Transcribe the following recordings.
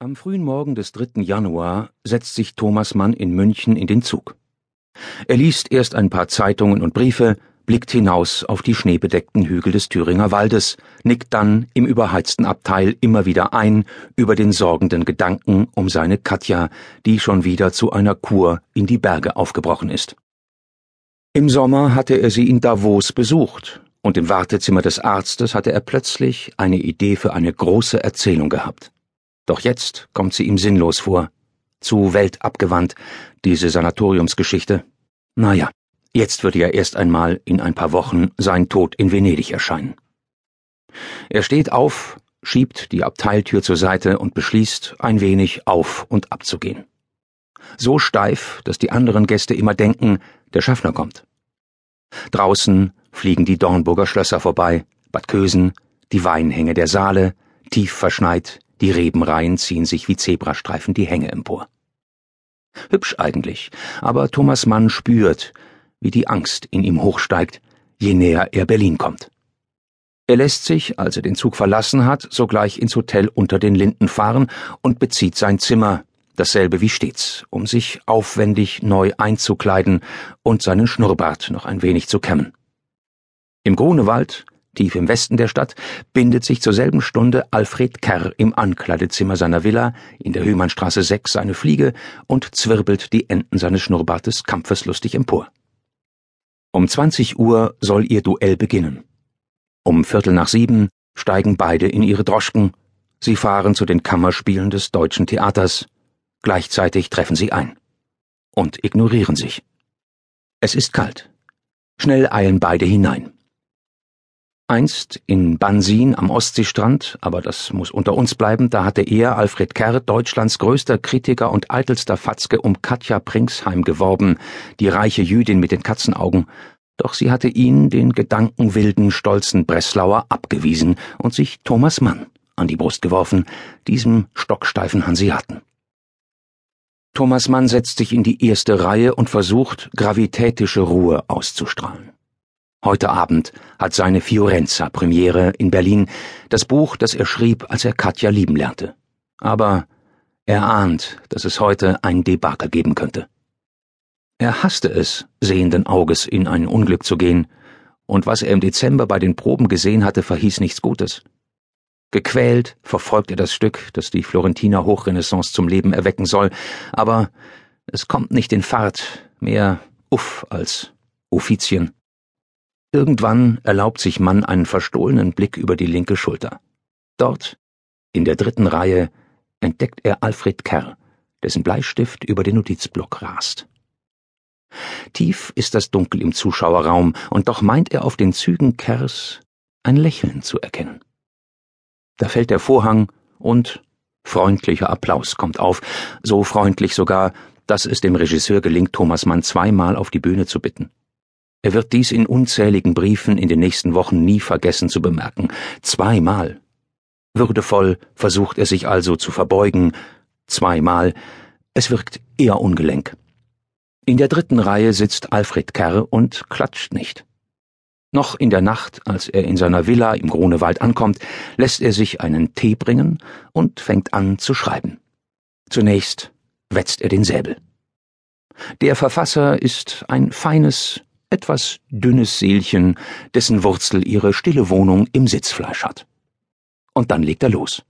Am frühen Morgen des 3. Januar setzt sich Thomas Mann in München in den Zug. Er liest erst ein paar Zeitungen und Briefe, blickt hinaus auf die schneebedeckten Hügel des Thüringer Waldes, nickt dann im überheizten Abteil immer wieder ein über den sorgenden Gedanken um seine Katja, die schon wieder zu einer Kur in die Berge aufgebrochen ist. Im Sommer hatte er sie in Davos besucht, und im Wartezimmer des Arztes hatte er plötzlich eine Idee für eine große Erzählung gehabt. Doch jetzt kommt sie ihm sinnlos vor, zu weltabgewandt, diese Sanatoriumsgeschichte. Naja, jetzt würde ja erst einmal in ein paar Wochen sein Tod in Venedig erscheinen. Er steht auf, schiebt die Abteiltür zur Seite und beschließt, ein wenig auf und abzugehen. So steif, dass die anderen Gäste immer denken, der Schaffner kommt. Draußen fliegen die Dornburger Schlösser vorbei, Bad Kösen, die Weinhänge der Saale, tief verschneit, die Rebenreihen ziehen sich wie Zebrastreifen die Hänge empor. Hübsch eigentlich, aber Thomas Mann spürt, wie die Angst in ihm hochsteigt, je näher er Berlin kommt. Er lässt sich, als er den Zug verlassen hat, sogleich ins Hotel unter den Linden fahren und bezieht sein Zimmer, dasselbe wie stets, um sich aufwendig neu einzukleiden und seinen Schnurrbart noch ein wenig zu kämmen. Im Grunewald tief im Westen der Stadt, bindet sich zur selben Stunde Alfred Kerr im Ankleidezimmer seiner Villa in der Höhmannstraße 6 seine Fliege und zwirbelt die Enden seines Schnurrbartes kampfeslustig empor. Um 20 Uhr soll ihr Duell beginnen. Um Viertel nach sieben steigen beide in ihre Droschken. Sie fahren zu den Kammerspielen des Deutschen Theaters. Gleichzeitig treffen sie ein. Und ignorieren sich. Es ist kalt. Schnell eilen beide hinein. Einst in Bansin am Ostseestrand, aber das muss unter uns bleiben, da hatte er, Alfred Kerr, Deutschlands größter Kritiker und eitelster Fatzke, um Katja Pringsheim geworben, die reiche Jüdin mit den Katzenaugen, doch sie hatte ihn, den gedankenwilden, stolzen Breslauer, abgewiesen und sich Thomas Mann an die Brust geworfen, diesem stocksteifen Hanseaten. Thomas Mann setzt sich in die erste Reihe und versucht, gravitätische Ruhe auszustrahlen. Heute Abend hat seine Fiorenza Premiere in Berlin, das Buch, das er schrieb, als er Katja lieben lernte. Aber er ahnt, dass es heute ein Debakel geben könnte. Er hasste es, sehenden Auges in ein Unglück zu gehen, und was er im Dezember bei den Proben gesehen hatte, verhieß nichts Gutes. Gequält verfolgt er das Stück, das die Florentiner Hochrenaissance zum Leben erwecken soll, aber es kommt nicht in Fahrt, mehr Uff als Uffizien. Irgendwann erlaubt sich Mann einen verstohlenen Blick über die linke Schulter. Dort, in der dritten Reihe, entdeckt er Alfred Kerr, dessen Bleistift über den Notizblock rast. Tief ist das Dunkel im Zuschauerraum, und doch meint er auf den Zügen Kerrs ein Lächeln zu erkennen. Da fällt der Vorhang und freundlicher Applaus kommt auf, so freundlich sogar, dass es dem Regisseur gelingt, Thomas Mann zweimal auf die Bühne zu bitten. Er wird dies in unzähligen Briefen in den nächsten Wochen nie vergessen zu bemerken. Zweimal. Würdevoll versucht er sich also zu verbeugen. Zweimal. Es wirkt eher ungelenk. In der dritten Reihe sitzt Alfred Kerr und klatscht nicht. Noch in der Nacht, als er in seiner Villa im Grunewald ankommt, lässt er sich einen Tee bringen und fängt an zu schreiben. Zunächst wetzt er den Säbel. Der Verfasser ist ein feines, etwas dünnes Seelchen, dessen Wurzel ihre stille Wohnung im Sitzfleisch hat. Und dann legt er los.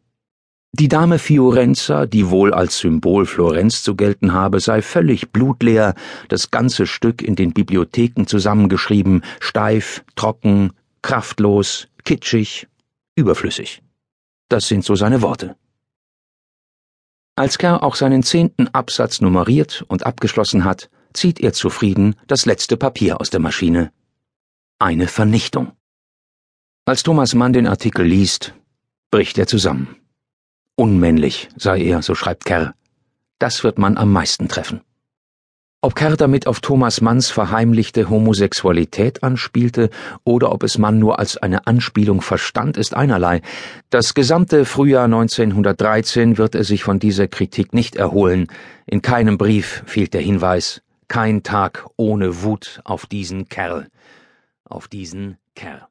Die Dame Fiorenza, die wohl als Symbol Florenz zu gelten habe, sei völlig blutleer, das ganze Stück in den Bibliotheken zusammengeschrieben, steif, trocken, kraftlos, kitschig, überflüssig. Das sind so seine Worte. Als Kerr auch seinen zehnten Absatz nummeriert und abgeschlossen hat, zieht er zufrieden das letzte Papier aus der Maschine. Eine Vernichtung. Als Thomas Mann den Artikel liest, bricht er zusammen. Unmännlich sei er, so schreibt Kerr. Das wird man am meisten treffen. Ob Kerr damit auf Thomas Manns verheimlichte Homosexualität anspielte oder ob es Mann nur als eine Anspielung verstand, ist einerlei. Das gesamte Frühjahr 1913 wird er sich von dieser Kritik nicht erholen. In keinem Brief fehlt der Hinweis, kein Tag ohne Wut auf diesen Kerl, auf diesen Kerl.